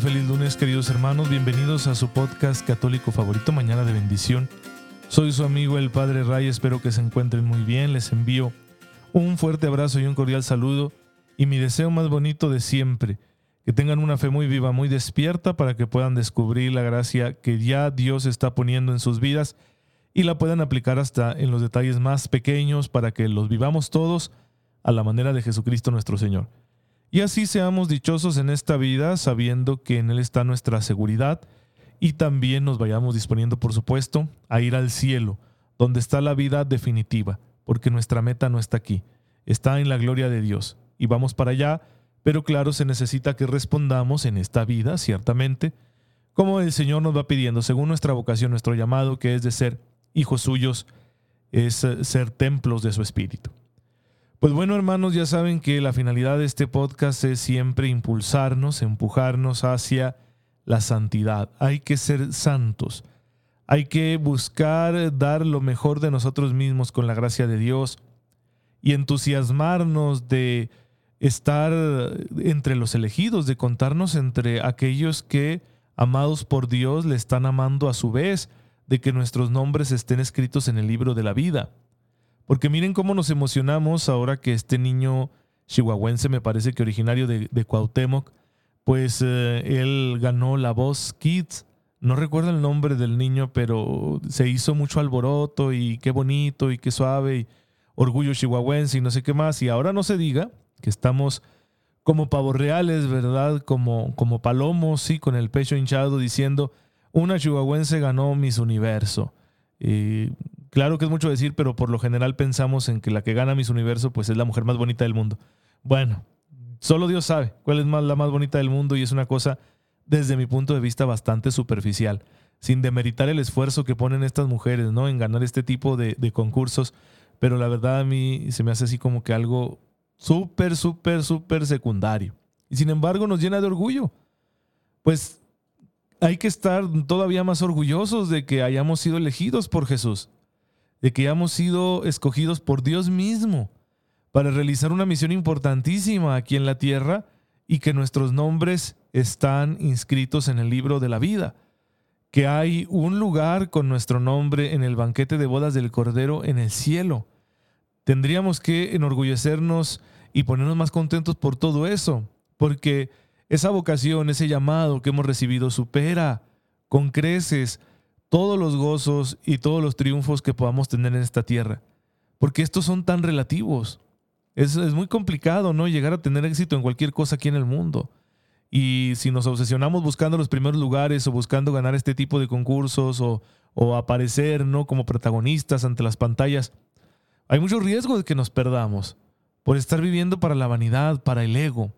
Feliz lunes queridos hermanos, bienvenidos a su podcast católico favorito Mañana de Bendición. Soy su amigo el Padre Ray, espero que se encuentren muy bien, les envío un fuerte abrazo y un cordial saludo y mi deseo más bonito de siempre, que tengan una fe muy viva, muy despierta para que puedan descubrir la gracia que ya Dios está poniendo en sus vidas y la puedan aplicar hasta en los detalles más pequeños para que los vivamos todos a la manera de Jesucristo nuestro Señor. Y así seamos dichosos en esta vida sabiendo que en Él está nuestra seguridad y también nos vayamos disponiendo, por supuesto, a ir al cielo, donde está la vida definitiva, porque nuestra meta no está aquí, está en la gloria de Dios. Y vamos para allá, pero claro, se necesita que respondamos en esta vida, ciertamente, como el Señor nos va pidiendo, según nuestra vocación, nuestro llamado, que es de ser hijos suyos, es eh, ser templos de su Espíritu. Pues bueno, hermanos, ya saben que la finalidad de este podcast es siempre impulsarnos, empujarnos hacia la santidad. Hay que ser santos. Hay que buscar dar lo mejor de nosotros mismos con la gracia de Dios y entusiasmarnos de estar entre los elegidos, de contarnos entre aquellos que, amados por Dios, le están amando a su vez, de que nuestros nombres estén escritos en el libro de la vida. Porque miren cómo nos emocionamos ahora que este niño chihuahuense, me parece que originario de, Cuauhtémoc, pues eh, él ganó la voz Kids. No recuerdo el nombre del niño, pero se hizo mucho alboroto y qué bonito y qué suave y orgullo chihuahuense y no sé qué más. Y ahora no se diga que estamos como pavos reales, ¿verdad? Como, como palomos, sí, con el pecho hinchado diciendo, una chihuahuense ganó Miss Universo. Y claro que es mucho decir, pero por lo general pensamos en que la que gana Miss Universo pues es la mujer más bonita del mundo. Bueno, solo Dios sabe cuál es más, la más bonita del mundo y es una cosa desde mi punto de vista bastante superficial, sin demeritar el esfuerzo que ponen estas mujeres, ¿no? En ganar este tipo de, de concursos, pero la verdad a mí se me hace así como que algo súper, súper, súper secundario. Y sin embargo nos llena de orgullo. Pues hay que estar todavía más orgullosos de que hayamos sido elegidos por Jesús de que hayamos sido escogidos por Dios mismo para realizar una misión importantísima aquí en la tierra y que nuestros nombres están inscritos en el libro de la vida, que hay un lugar con nuestro nombre en el banquete de bodas del Cordero en el cielo. Tendríamos que enorgullecernos y ponernos más contentos por todo eso, porque esa vocación, ese llamado que hemos recibido supera con creces todos los gozos y todos los triunfos que podamos tener en esta tierra. Porque estos son tan relativos. Es, muy complicado, ¿no? Llegar a tener éxito en cualquier cosa aquí en el mundo. Y si nos obsesionamos buscando los primeros lugares o buscando ganar este tipo de concursos o, o aparecer, ¿no? Como protagonistas ante las pantallas, hay mucho riesgo de que nos perdamos por estar viviendo para la vanidad, para el ego.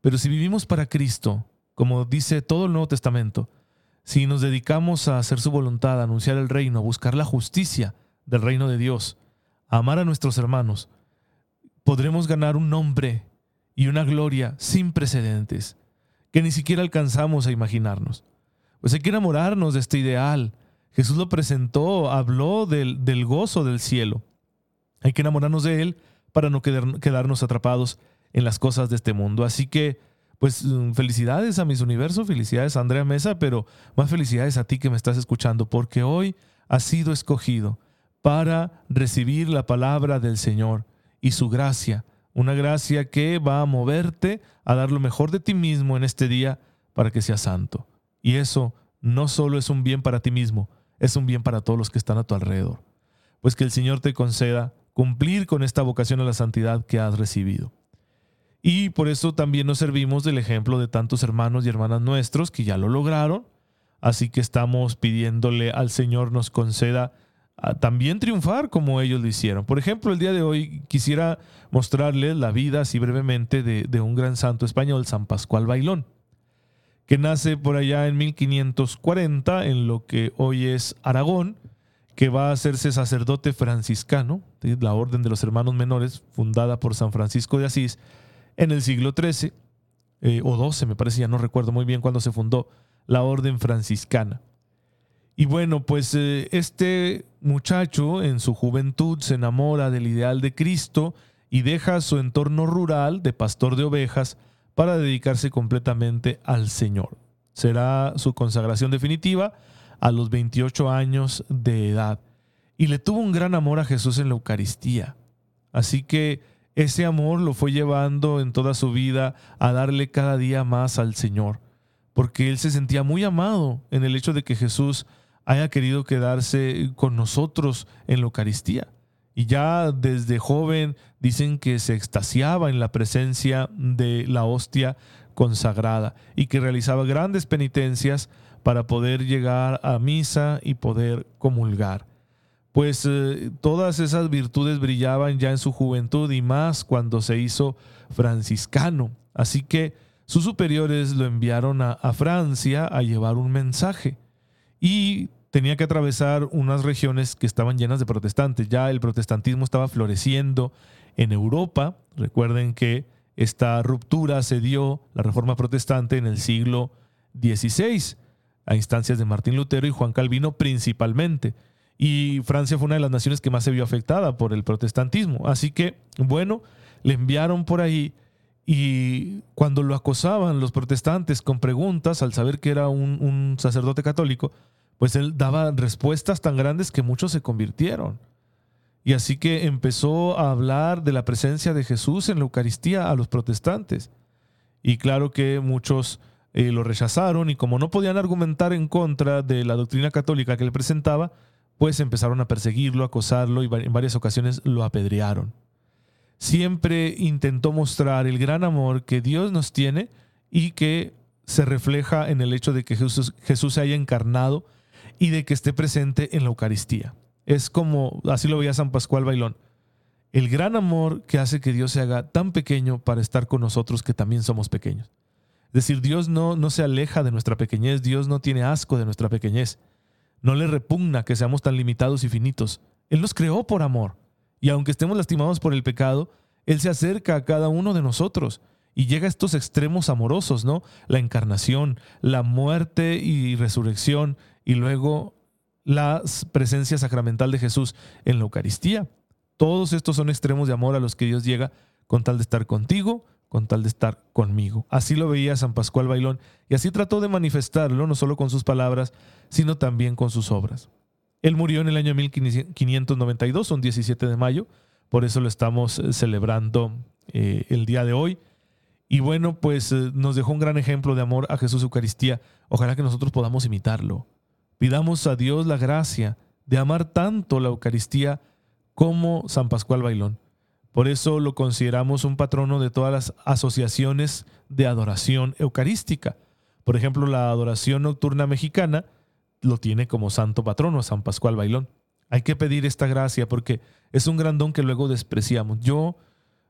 Pero si vivimos para Cristo, como dice todo el Nuevo Testamento, si nos dedicamos a hacer su voluntad, a anunciar el reino, a buscar la justicia del reino de Dios, a amar a nuestros hermanos, podremos ganar un nombre y una gloria sin precedentes que ni siquiera alcanzamos a imaginarnos. Pues hay que enamorarnos de este ideal. Jesús lo presentó, habló del, del gozo del cielo. Hay que enamorarnos de él para no quedarnos atrapados en las cosas de este mundo. Así que pues mm, felicidades a mis universos, felicidades a Andrea Mesa, pero más felicidades a ti que me estás escuchando, porque hoy has sido escogido para recibir la palabra del Señor y su gracia, una gracia que va a moverte a dar lo mejor de ti mismo en este día para que seas santo. Y eso no solo es un bien para ti mismo, es un bien para todos los que están a tu alrededor. Pues que el Señor te conceda cumplir con esta vocación a la santidad que has recibido. Y por eso también nos servimos del ejemplo de tantos hermanos y hermanas nuestros que ya lo lograron. Así que estamos pidiéndole al Señor nos conceda ah, también triunfar como ellos lo hicieron. Por ejemplo, el día de hoy quisiera mostrarles la vida así brevemente de, de un gran santo español, San Pascual Bailón, que nace por allá en 1540 en lo que hoy es Aragón que va a hacerse sacerdote franciscano, la Orden de los Hermanos Menores, fundada por San Francisco de Asís en el siglo XIII eh, o XII, me parece, ya no recuerdo muy bien cuándo se fundó la Orden franciscana. Y bueno, pues eh, este muchacho en su juventud se enamora del ideal de Cristo y deja su entorno rural de pastor de ovejas para dedicarse completamente al Señor. Será su consagración definitiva a los 28 años de edad. Y le tuvo un gran amor a Jesús en la Eucaristía. Así que ese amor lo fue llevando en toda su vida a darle cada día más al Señor, porque él se sentía muy amado en el hecho de que Jesús haya querido quedarse con nosotros en la Eucaristía. Y ya desde joven dicen que se extasiaba en la presencia de la hostia consagrada y que realizaba grandes penitencias para poder llegar a misa y poder comulgar. Pues eh, todas esas virtudes brillaban ya en su juventud y más cuando se hizo franciscano. Así que sus superiores lo enviaron a, a Francia a llevar un mensaje y tenía que atravesar unas regiones que estaban llenas de protestantes. Ya el protestantismo estaba floreciendo en Europa. Recuerden que esta ruptura se dio, la reforma protestante, en el siglo XVI a instancias de Martín Lutero y Juan Calvino principalmente. Y Francia fue una de las naciones que más se vio afectada por el protestantismo. Así que, bueno, le enviaron por ahí y cuando lo acosaban los protestantes con preguntas, al saber que era un, sacerdote católico, pues él daba respuestas tan grandes que muchos se convirtieron. Y así que empezó a hablar de la presencia de Jesús en la Eucaristía a los protestantes. Y claro que muchos eh, lo rechazaron y como no podían argumentar en contra de la doctrina católica que él presentaba, pues empezaron a perseguirlo, acosarlo y en varias ocasiones lo apedrearon. Siempre intentó mostrar el gran amor que Dios nos tiene y que se refleja en el hecho de que Jesús, se haya encarnado y de que esté presente en la Eucaristía. Es como, así lo veía San Pascual Bailón, el gran amor que hace que Dios se haga tan pequeño para estar con nosotros que también somos pequeños. Es decir, Dios no, no se aleja de nuestra pequeñez, Dios no tiene asco de nuestra pequeñez, no le repugna que seamos tan limitados y finitos. Él nos creó por amor, y aunque estemos lastimados por el pecado, Él se acerca a cada uno de nosotros y llega a estos extremos amorosos, ¿no? La encarnación, la muerte y resurrección, y luego la presencia sacramental de Jesús en la Eucaristía. Todos estos son extremos de amor a los que Dios llega con tal de estar contigo, con tal de estar conmigo. Así lo veía San Pascual Bailón y así trató de manifestarlo no solo con sus palabras, sino también con sus obras. Él murió en el año 1592, un 17 de mayo, por eso lo estamos eh, celebrando eh, el día de hoy. Y bueno, pues eh, nos dejó un gran ejemplo de amor a Jesús Eucaristía. Ojalá que nosotros podamos imitarlo. Pidamos a Dios la gracia de amar tanto la Eucaristía como San Pascual Bailón. Por eso lo consideramos un patrono de todas las asociaciones de adoración eucarística. Por ejemplo, la adoración nocturna mexicana lo tiene como santo patrono, San Pascual Bailón. Hay que pedir esta gracia porque es un gran don que luego despreciamos. Yo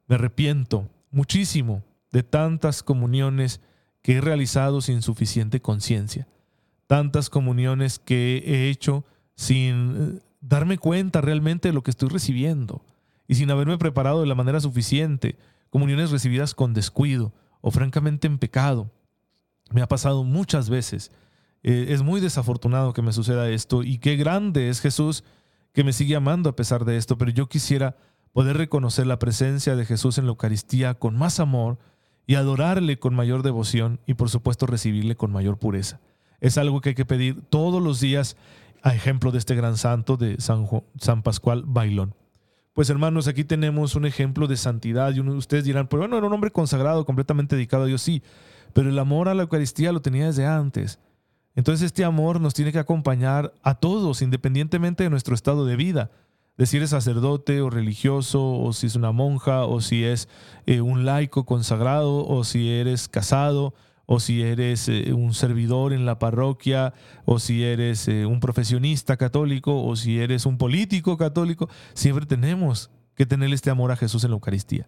me arrepiento muchísimo de tantas comuniones que he realizado sin suficiente conciencia. Tantas comuniones que he hecho sin eh, darme cuenta realmente de lo que estoy recibiendo y sin haberme preparado de la manera suficiente, comuniones recibidas con descuido o francamente en pecado. Me ha pasado muchas veces. Eh, es muy desafortunado que me suceda esto y qué grande es Jesús que me sigue amando a pesar de esto, pero yo quisiera poder reconocer la presencia de Jesús en la Eucaristía con más amor y adorarle con mayor devoción y por supuesto recibirle con mayor pureza. Es algo que hay que pedir todos los días a ejemplo de este gran santo de San, San Pascual Bailón. Pues hermanos, aquí tenemos un ejemplo de santidad y ustedes dirán, pero bueno, era un hombre consagrado, completamente dedicado a Dios, sí, pero el amor a la Eucaristía lo tenía desde antes. Entonces este amor nos tiene que acompañar a todos, independientemente de nuestro estado de vida. De si eres sacerdote o religioso, o si es una monja, o si es eh, un laico consagrado, o si eres casado, o si eres eh, un servidor en la parroquia, o si eres eh, un profesionista católico, o si eres un político católico, siempre tenemos que tener este amor a Jesús en la Eucaristía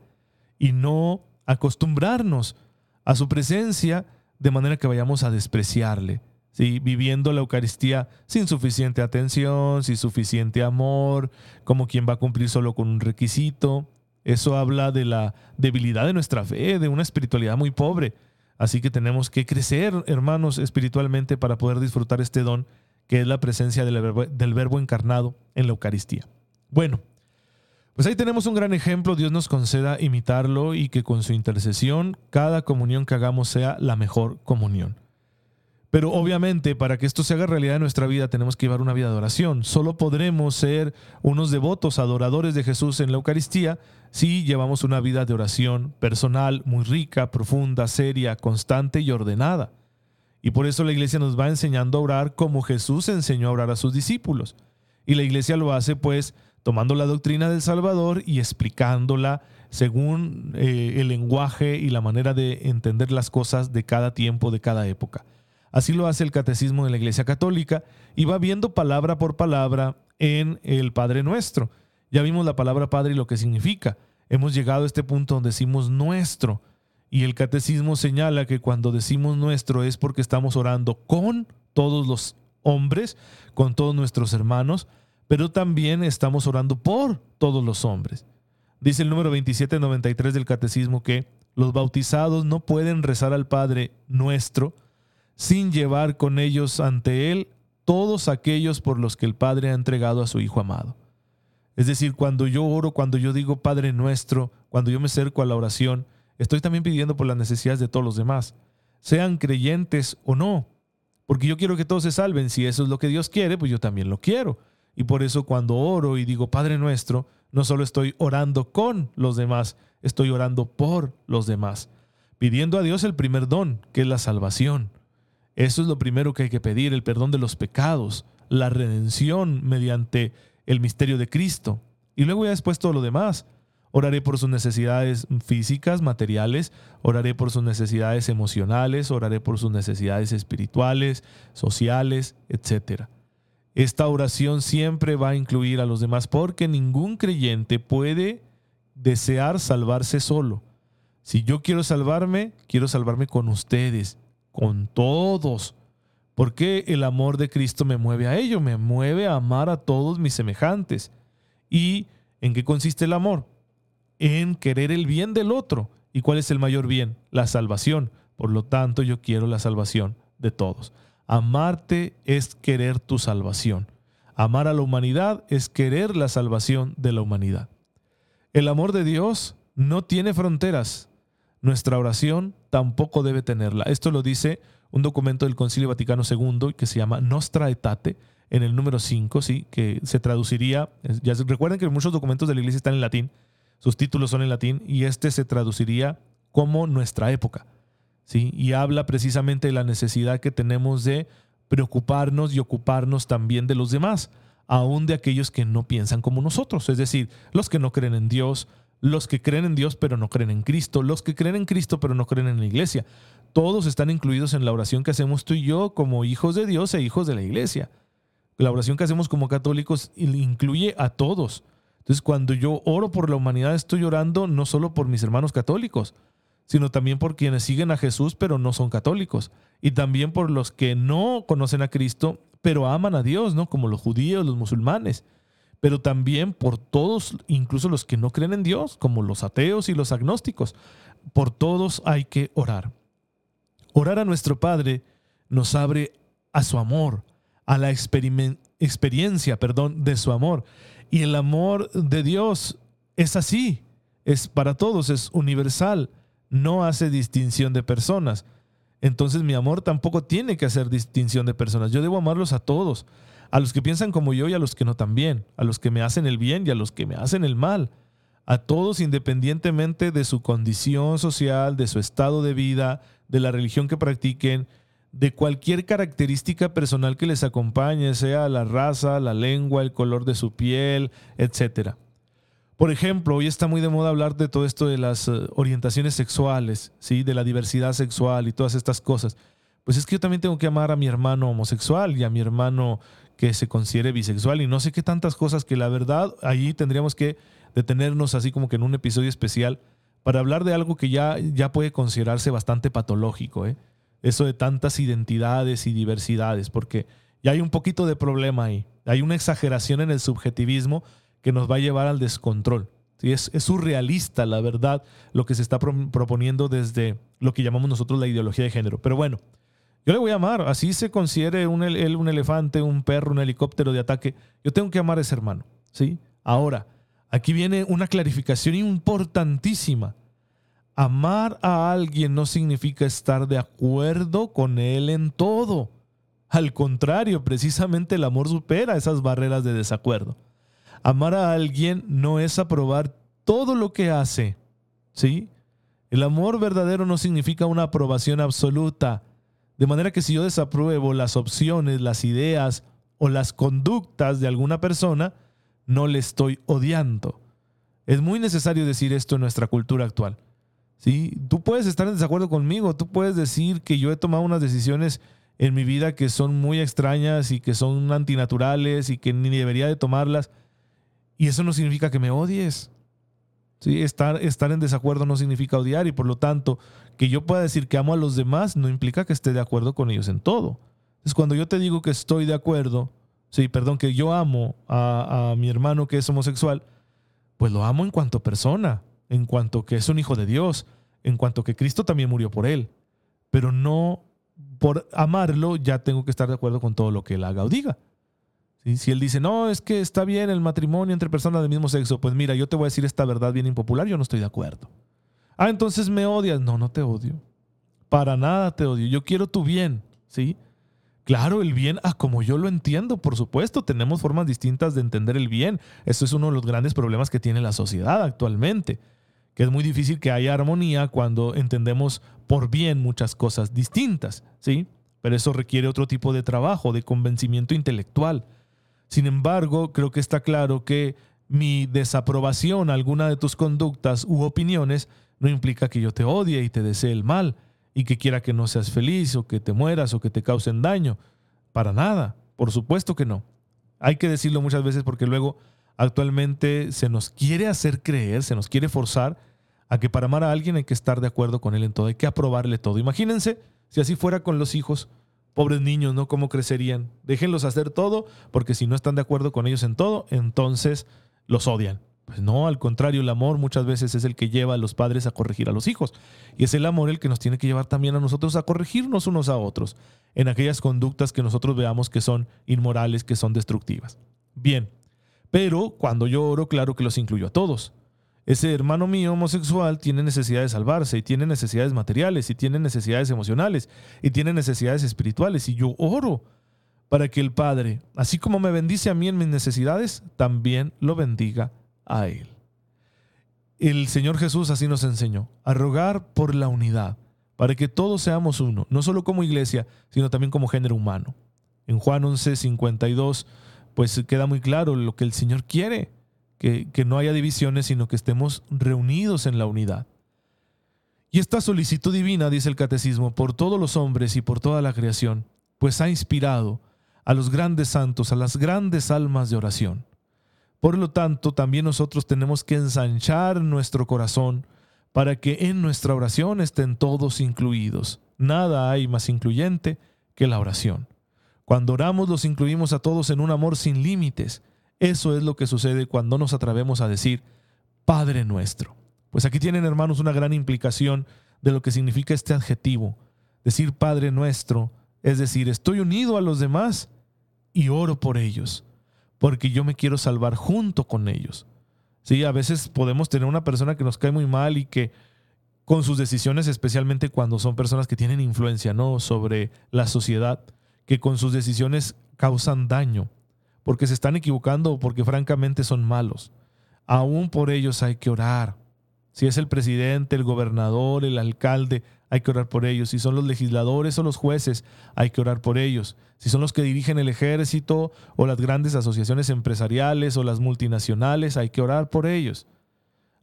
y no acostumbrarnos a su presencia de manera que vayamos a despreciarle, ¿sí? viviendo la Eucaristía sin suficiente atención, sin suficiente amor, como quien va a cumplir solo con un requisito. Eso habla de la debilidad de nuestra fe, de una espiritualidad muy pobre. Así que tenemos que crecer, hermanos, espiritualmente para poder disfrutar este don que es la presencia del verbo, del verbo encarnado en la Eucaristía. Bueno, pues ahí tenemos un gran ejemplo. Dios nos conceda imitarlo y que con su intercesión cada comunión que hagamos sea la mejor comunión. Pero obviamente para que esto se haga realidad en nuestra vida tenemos que llevar una vida de oración. Solo podremos ser unos devotos, adoradores de Jesús en la Eucaristía si llevamos una vida de oración personal, muy rica, profunda, seria, constante y ordenada. Y por eso la iglesia nos va enseñando a orar como Jesús enseñó a orar a sus discípulos. Y la iglesia lo hace pues tomando la doctrina del Salvador y explicándola según eh, el lenguaje y la manera de entender las cosas de cada tiempo, de cada época. Así lo hace el catecismo de la Iglesia Católica y va viendo palabra por palabra en el Padre Nuestro. Ya vimos la palabra Padre y lo que significa. Hemos llegado a este punto donde decimos nuestro. Y el catecismo señala que cuando decimos nuestro es porque estamos orando con todos los hombres, con todos nuestros hermanos, pero también estamos orando por todos los hombres. Dice el número 2793 del catecismo que los bautizados no pueden rezar al Padre nuestro sin llevar con ellos ante Él todos aquellos por los que el Padre ha entregado a su Hijo amado. Es decir, cuando yo oro, cuando yo digo Padre nuestro, cuando yo me acerco a la oración, estoy también pidiendo por las necesidades de todos los demás, sean creyentes o no, porque yo quiero que todos se salven. Si eso es lo que Dios quiere, pues yo también lo quiero. Y por eso cuando oro y digo Padre nuestro, no solo estoy orando con los demás, estoy orando por los demás, pidiendo a Dios el primer don, que es la salvación. Eso es lo primero que hay que pedir, el perdón de los pecados, la redención mediante el misterio de Cristo. Y luego ya después todo lo demás. Oraré por sus necesidades físicas, materiales, oraré por sus necesidades emocionales, oraré por sus necesidades espirituales, sociales, etc. Esta oración siempre va a incluir a los demás porque ningún creyente puede desear salvarse solo. Si yo quiero salvarme, quiero salvarme con ustedes con todos. Porque el amor de Cristo me mueve a ello, me mueve a amar a todos mis semejantes. ¿Y en qué consiste el amor? En querer el bien del otro. ¿Y cuál es el mayor bien? La salvación. Por lo tanto, yo quiero la salvación de todos. Amarte es querer tu salvación. Amar a la humanidad es querer la salvación de la humanidad. El amor de Dios no tiene fronteras. Nuestra oración tampoco debe tenerla. Esto lo dice un documento del Concilio Vaticano II que se llama Nostra Aetate, en el número 5, ¿sí? que se traduciría, ya recuerden que muchos documentos de la iglesia están en latín, sus títulos son en latín, y este se traduciría como nuestra época. ¿sí? Y habla precisamente de la necesidad que tenemos de preocuparnos y ocuparnos también de los demás, aún de aquellos que no piensan como nosotros, es decir, los que no creen en Dios, los que creen en Dios pero no creen en Cristo, los que creen en Cristo pero no creen en la iglesia. Todos están incluidos en la oración que hacemos tú y yo como hijos de Dios e hijos de la iglesia. La oración que hacemos como católicos incluye a todos. Entonces, cuando yo oro por la humanidad, estoy orando no solo por mis hermanos católicos, sino también por quienes siguen a Jesús pero no son católicos. Y también por los que no conocen a Cristo pero aman a Dios, ¿no? Como los judíos, los musulmanes pero también por todos, incluso los que no creen en Dios, como los ateos y los agnósticos. Por todos hay que orar. Orar a nuestro Padre nos abre a su amor, a la experiencia, perdón, de su amor. Y el amor de Dios es así, es para todos, es universal, no hace distinción de personas. Entonces mi amor tampoco tiene que hacer distinción de personas. Yo debo amarlos a todos a los que piensan como yo y a los que no también, a los que me hacen el bien y a los que me hacen el mal, a todos independientemente de su condición social, de su estado de vida, de la religión que practiquen, de cualquier característica personal que les acompañe, sea la raza, la lengua, el color de su piel, etc. Por ejemplo, hoy está muy de moda hablar de todo esto de las eh, orientaciones sexuales, ¿sí? de la diversidad sexual y todas estas cosas. Pues es que yo también tengo que amar a mi hermano homosexual y a mi hermano que se considere bisexual y no sé qué tantas cosas que la verdad ahí tendríamos que detenernos así como que en un episodio especial para hablar de algo que ya, ya puede considerarse bastante patológico. ¿eh? eso de tantas identidades y diversidades, porque ya hay un poquito de problema ahí. Hay una exageración en el subjetivismo que nos va a llevar al descontrol. Es, surrealista, la verdad, lo que se está proponiendo desde lo que llamamos nosotros la ideología de género. Pero bueno, yo le voy a amar, así se considere un, un elefante, un perro, un helicóptero de ataque. Yo tengo que amar a ese hermano. ¿sí? Ahora, aquí viene una clarificación importantísima. Amar a alguien no significa estar de acuerdo con él en todo. Al contrario, precisamente el amor supera esas barreras de desacuerdo. Amar a alguien no es aprobar todo lo que hace. ¿Sí? El amor verdadero no significa una aprobación absoluta. De manera que si yo desapruebo las opciones, las ideas o las conductas de alguna persona, no le estoy odiando. Es muy necesario decir esto en nuestra cultura actual. ¿sí? Tú puedes estar en desacuerdo conmigo, tú puedes decir que yo he tomado unas decisiones en mi vida que son muy extrañas y que son antinaturales y que ni debería de tomarlas. Y eso no significa que me odies. ¿Sí? Estar, estar en desacuerdo no significa odiar y por lo tanto que yo pueda decir que amo a los demás no implica que esté de acuerdo con ellos en todo. Es cuando yo te digo que estoy de acuerdo, sí, perdón, que yo amo a, a mi hermano que es homosexual, pues lo amo en cuanto persona, en cuanto que es un hijo de Dios, en cuanto que Cristo también murió por él. Pero no por amarlo ya tengo que estar de acuerdo con todo lo que él haga o diga. Si él dice, no, es que está bien el matrimonio entre personas del mismo sexo, pues mira, yo te voy a decir esta verdad bien impopular, yo no estoy de acuerdo. Ah, entonces me odias. No, no te odio. Para nada te odio. Yo quiero tu bien, ¿sí? Claro, el bien, ah, como yo lo entiendo, por supuesto, tenemos formas distintas de entender el bien. Eso es uno de los grandes problemas que tiene la sociedad actualmente, que es muy difícil que haya armonía cuando entendemos por bien muchas cosas distintas, ¿sí? Pero eso requiere otro tipo de trabajo, de convencimiento intelectual. Sin embargo, creo que está claro que mi desaprobación a alguna de tus conductas u opiniones no implica que yo te odie y te desee el mal y que quiera que no seas feliz o que te mueras o que te causen daño. Para nada, por supuesto que no. Hay que decirlo muchas veces porque luego actualmente se nos quiere hacer creer, se nos quiere forzar a que para amar a alguien hay que estar de acuerdo con él en todo, hay que aprobarle todo. Imagínense si así fuera con los hijos, pobres niños, ¿no? ¿Cómo crecerían? Déjenlos hacer todo, porque si no están de acuerdo con ellos en todo, entonces los odian. Pues no, al contrario, el amor muchas veces es el que lleva a los padres a corregir a los hijos. Y es el amor el que nos tiene que llevar también a nosotros a corregirnos unos a otros en aquellas conductas que nosotros veamos que son inmorales, que son destructivas. Bien, pero cuando yo oro, claro que los incluyo a todos. Ese hermano mío homosexual tiene necesidad de salvarse y tiene necesidades materiales y tiene necesidades emocionales y tiene necesidades espirituales y yo oro para que el Padre, así como me bendice a mí en mis necesidades, también lo bendiga a Él. El Señor Jesús así nos enseñó, a rogar por la unidad, para que todos seamos uno, no solo como iglesia, sino también como género humano. En Juan 11, 52, pues queda muy claro lo que el Señor quiere, que, no haya divisiones, sino que estemos reunidos en la unidad. Y esta solicitud divina, dice el catecismo, por todos los hombres y por toda la creación, pues ha inspirado a los grandes santos, a las grandes almas de oración. Por lo tanto, también nosotros tenemos que ensanchar nuestro corazón para que en nuestra oración estén todos incluidos. Nada hay más incluyente que la oración. Cuando oramos los incluimos a todos en un amor sin límites. Eso es lo que sucede cuando nos atrevemos a decir Padre nuestro. Pues aquí tienen hermanos una gran implicación de lo que significa este adjetivo. Decir Padre nuestro, es decir, estoy unido a los demás y oro por ellos porque yo me quiero salvar junto con ellos. Sí, a veces podemos tener una persona que nos cae muy mal y que con sus decisiones, especialmente cuando son personas que tienen influencia ¿no? sobre la sociedad, que con sus decisiones causan daño, porque se están equivocando o porque francamente son malos. Aún por ellos hay que orar. Si es el presidente, el gobernador, el alcalde, hay que orar por ellos. Si son los legisladores o los jueces, hay que orar por ellos. Si son los que dirigen el ejército o las grandes asociaciones empresariales o las multinacionales, hay que orar por ellos.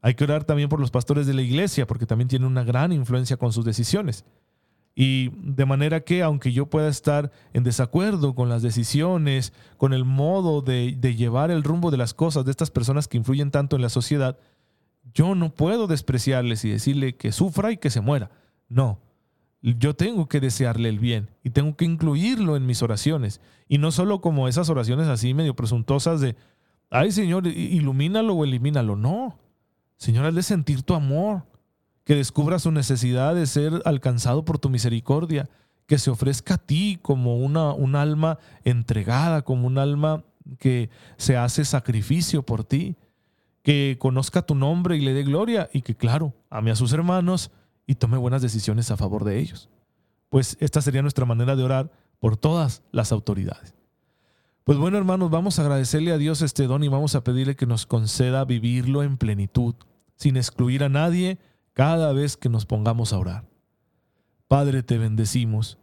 Hay que orar también por los pastores de la iglesia, porque también tienen una gran influencia con sus decisiones. Y de manera que, aunque yo pueda estar en desacuerdo con las decisiones, con el modo de, de llevar el rumbo de las cosas de estas personas que influyen tanto en la sociedad, yo no puedo despreciarles y decirle que sufra y que se muera no. yo tengo que desearle el bien y tengo que incluirlo en mis oraciones. Y no solo como esas oraciones así medio presuntuosas de, ay Señor, ilumínalo o elimínalo. No, Señor, hazle sentir tu amor, que descubra su necesidad de ser alcanzado por tu misericordia, que se ofrezca a ti como una, un alma entregada, como un alma que se hace sacrificio por ti, que conozca tu nombre y le dé gloria y que, claro, ame a sus hermanos y tome buenas decisiones a favor de ellos. Pues esta sería nuestra manera de orar por todas las autoridades. Pues bueno, hermanos, vamos a agradecerle a Dios este don y vamos a pedirle que nos conceda vivirlo en plenitud, sin excluir a nadie cada vez que nos pongamos a orar. Padre, te bendecimos,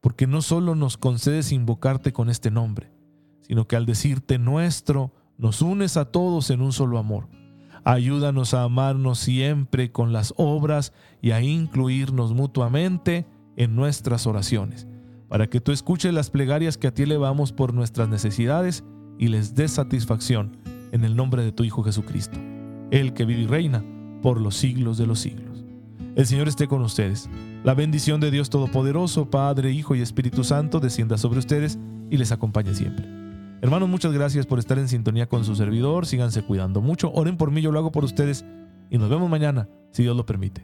porque no solo nos concedes invocarte con este nombre, sino que al decirte nuestro, nos unes a todos en un solo amor. Ayúdanos a amarnos siempre con las obras y a incluirnos mutuamente en nuestras oraciones, para que tú escuches las plegarias que a ti elevamos por nuestras necesidades y les des satisfacción en el nombre de tu Hijo Jesucristo, el que vive y reina por los siglos de los siglos. El Señor esté con ustedes. La bendición de Dios Todopoderoso, Padre, Hijo y Espíritu Santo, descienda sobre ustedes y les acompañe siempre. Hermanos, muchas gracias por estar en sintonía con su servidor. Síganse cuidando mucho. Oren por mí, yo lo hago por ustedes. Y nos vemos mañana, si Dios lo permite.